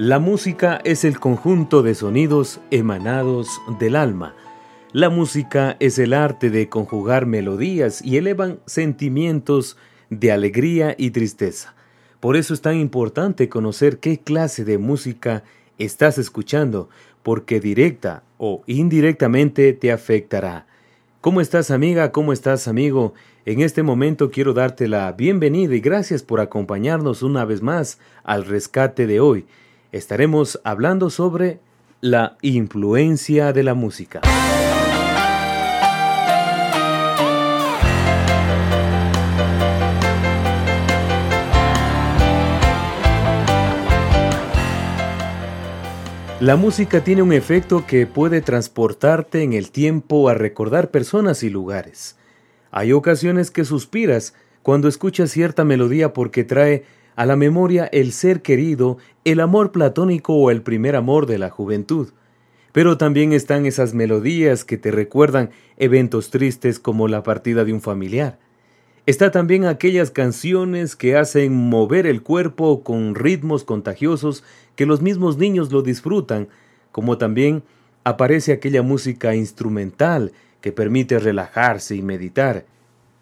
La música es el conjunto de sonidos emanados del alma. La música es el arte de conjugar melodías y elevan sentimientos de alegría y tristeza. Por eso es tan importante conocer qué clase de música estás escuchando, porque directa o indirectamente te afectará. ¿Cómo estás amiga? ¿Cómo estás amigo? En este momento quiero darte la bienvenida y gracias por acompañarnos una vez más al rescate de hoy estaremos hablando sobre la influencia de la música. La música tiene un efecto que puede transportarte en el tiempo a recordar personas y lugares. Hay ocasiones que suspiras cuando escuchas cierta melodía porque trae a la memoria el ser querido, el amor platónico o el primer amor de la juventud. Pero también están esas melodías que te recuerdan eventos tristes como la partida de un familiar. Está también aquellas canciones que hacen mover el cuerpo con ritmos contagiosos que los mismos niños lo disfrutan, como también aparece aquella música instrumental que permite relajarse y meditar.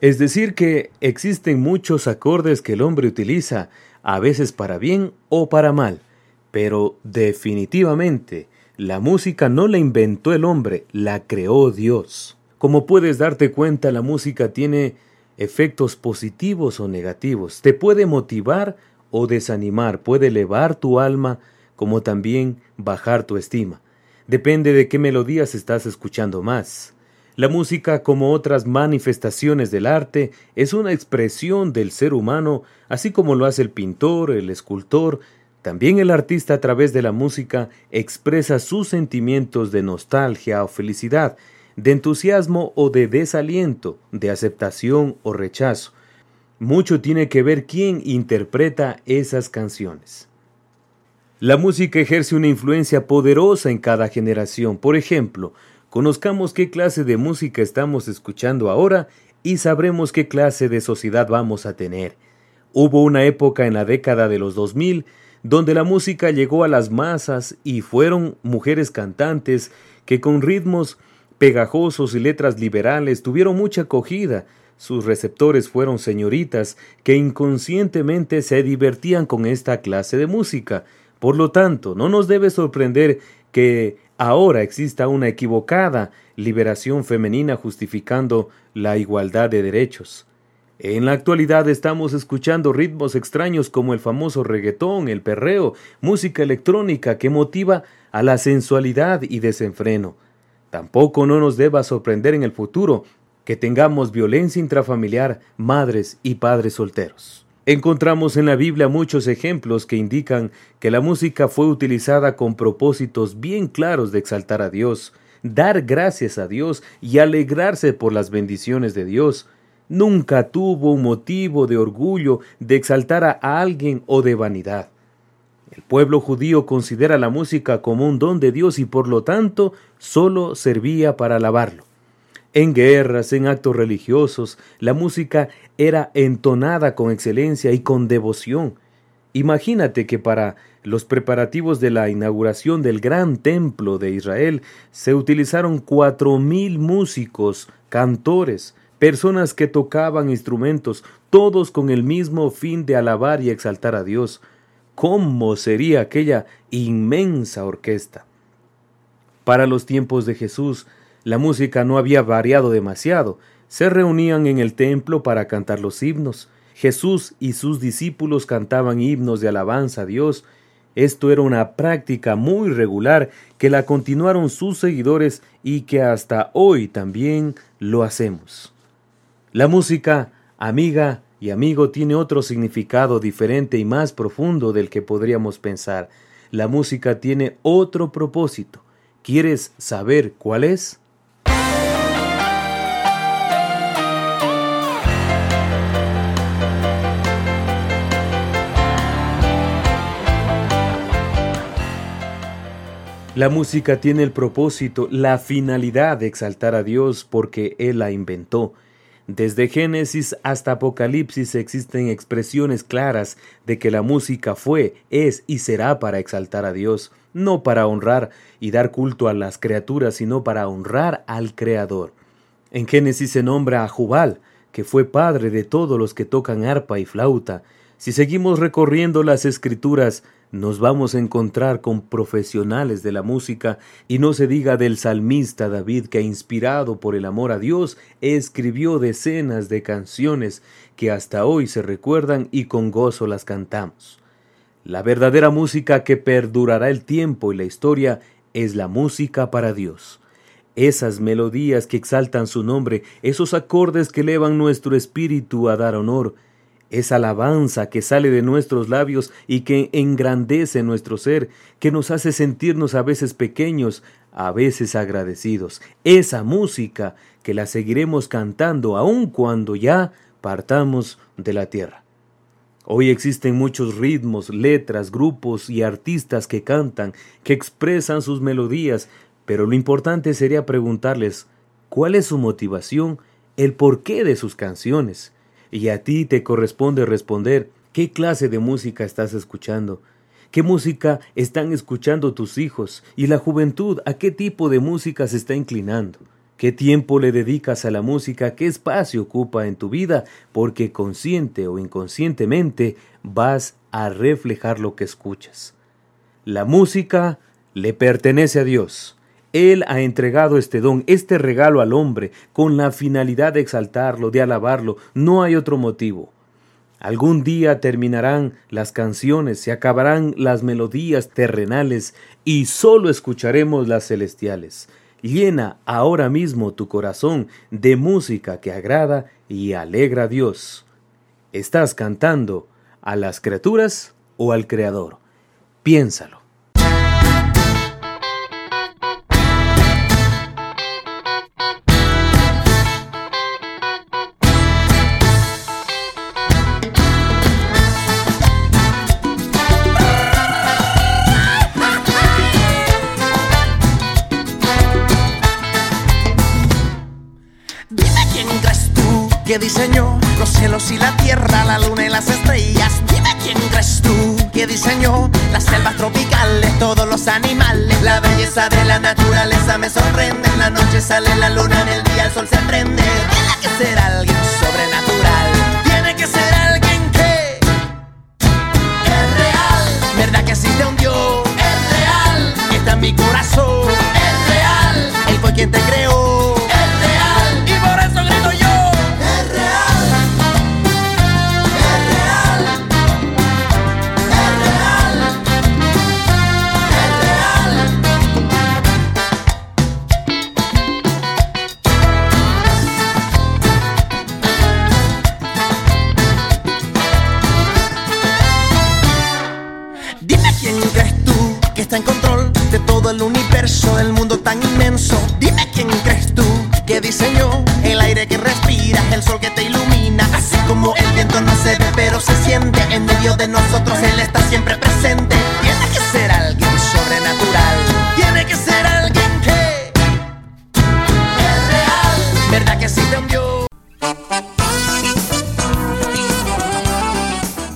Es decir, que existen muchos acordes que el hombre utiliza, a veces para bien o para mal, pero definitivamente la música no la inventó el hombre, la creó Dios. Como puedes darte cuenta, la música tiene efectos positivos o negativos, te puede motivar o desanimar, puede elevar tu alma como también bajar tu estima. Depende de qué melodías estás escuchando más. La música, como otras manifestaciones del arte, es una expresión del ser humano, así como lo hace el pintor, el escultor, también el artista a través de la música expresa sus sentimientos de nostalgia o felicidad, de entusiasmo o de desaliento, de aceptación o rechazo. Mucho tiene que ver quién interpreta esas canciones. La música ejerce una influencia poderosa en cada generación. Por ejemplo, Conozcamos qué clase de música estamos escuchando ahora y sabremos qué clase de sociedad vamos a tener. Hubo una época en la década de los 2000 donde la música llegó a las masas y fueron mujeres cantantes que con ritmos pegajosos y letras liberales tuvieron mucha acogida. Sus receptores fueron señoritas que inconscientemente se divertían con esta clase de música. Por lo tanto, no nos debe sorprender que ahora exista una equivocada liberación femenina justificando la igualdad de derechos. En la actualidad estamos escuchando ritmos extraños como el famoso reggaetón, el perreo, música electrónica que motiva a la sensualidad y desenfreno. Tampoco no nos deba sorprender en el futuro que tengamos violencia intrafamiliar, madres y padres solteros. Encontramos en la Biblia muchos ejemplos que indican que la música fue utilizada con propósitos bien claros de exaltar a Dios, dar gracias a Dios y alegrarse por las bendiciones de Dios. Nunca tuvo un motivo de orgullo de exaltar a alguien o de vanidad. El pueblo judío considera la música como un don de Dios y por lo tanto solo servía para alabarlo. En guerras, en actos religiosos, la música era entonada con excelencia y con devoción. Imagínate que para los preparativos de la inauguración del gran templo de Israel se utilizaron cuatro mil músicos, cantores, personas que tocaban instrumentos, todos con el mismo fin de alabar y exaltar a Dios. ¿Cómo sería aquella inmensa orquesta? Para los tiempos de Jesús, la música no había variado demasiado. Se reunían en el templo para cantar los himnos. Jesús y sus discípulos cantaban himnos de alabanza a Dios, Esto era una práctica muy regular que la continuaron sus seguidores y que hasta hoy también lo hacemos. La música, amiga y amigo, tiene otro significado diferente y más profundo del que podríamos pensar. La música tiene otro propósito. ¿Quieres saber cuál es? La música tiene el propósito, la finalidad de exaltar a Dios porque Él la inventó. Desde Génesis hasta Apocalipsis existen expresiones claras de que la música fue, es y será para exaltar a Dios, no para honrar y dar culto a las criaturas, sino para honrar al Creador. En Génesis se nombra a Jubal, que fue padre de todos los que tocan arpa y flauta. Si seguimos recorriendo las escrituras, nos vamos a encontrar con profesionales de la música y no se diga del salmista David que inspirado por el amor a Dios escribió decenas de canciones que hasta hoy se recuerdan y con gozo las cantamos. La verdadera música que perdurará el tiempo y la historia es la música para Dios. Esas melodías que exaltan su nombre, esos acordes que elevan nuestro espíritu a dar honor, esa alabanza que sale de nuestros labios y que engrandece nuestro ser, que nos hace sentirnos a veces pequeños, a veces agradecidos, esa música que la seguiremos cantando aun cuando ya partamos de la tierra. Hoy existen muchos ritmos, letras, grupos y artistas que cantan, que expresan sus melodías, pero lo importante sería preguntarles cuál es su motivación, el porqué de sus canciones. Y a ti te corresponde responder qué clase de música estás escuchando, qué música están escuchando tus hijos y la juventud, a qué tipo de música se está inclinando. ¿Qué tiempo le dedicas a la música? ¿Qué espacio ocupa en tu vida? Porque consciente o inconscientemente vas a reflejar lo que escuchas. La música le pertenece a Dios. Él ha entregado este don, este regalo al hombre, con la finalidad de exaltarlo, de alabarlo. No hay otro motivo. Algún día terminarán las canciones, se acabarán las melodías terrenales y sólo escucharemos las celestiales. Llena ahora mismo tu corazón de música que agrada y alegra a Dios. ¿Estás cantando a las criaturas o al Creador? Piénsalo. Que diseñó los cielos y la tierra, la luna y las estrellas. Dime quién crees tú que diseñó las selvas tropicales, todos los animales. La belleza de la naturaleza me sorprende. En la noche sale la luna, en el día el sol se prende. Tiene que ser alguien sobrenatural. Tiene que ser alguien universo, del mundo tan inmenso. Dime quién crees tú que diseñó el aire que respiras, el sol que te ilumina. Así como el viento no se ve, pero se siente en medio de nosotros, él está siempre presente. Tiene que ser alguien sobrenatural, tiene que ser alguien que es real. ¿Verdad que sí te envió?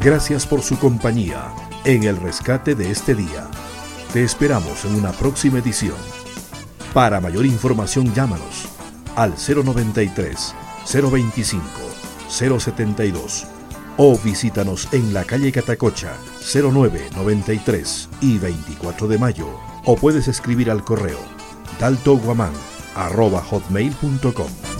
Gracias por su compañía en el rescate de este día. Te esperamos en una próxima edición. Para mayor información llámanos al 093 025 072 o visítanos en la calle Catacocha 0993 y 24 de mayo o puedes escribir al correo daltoguaman arroba hotmail.com.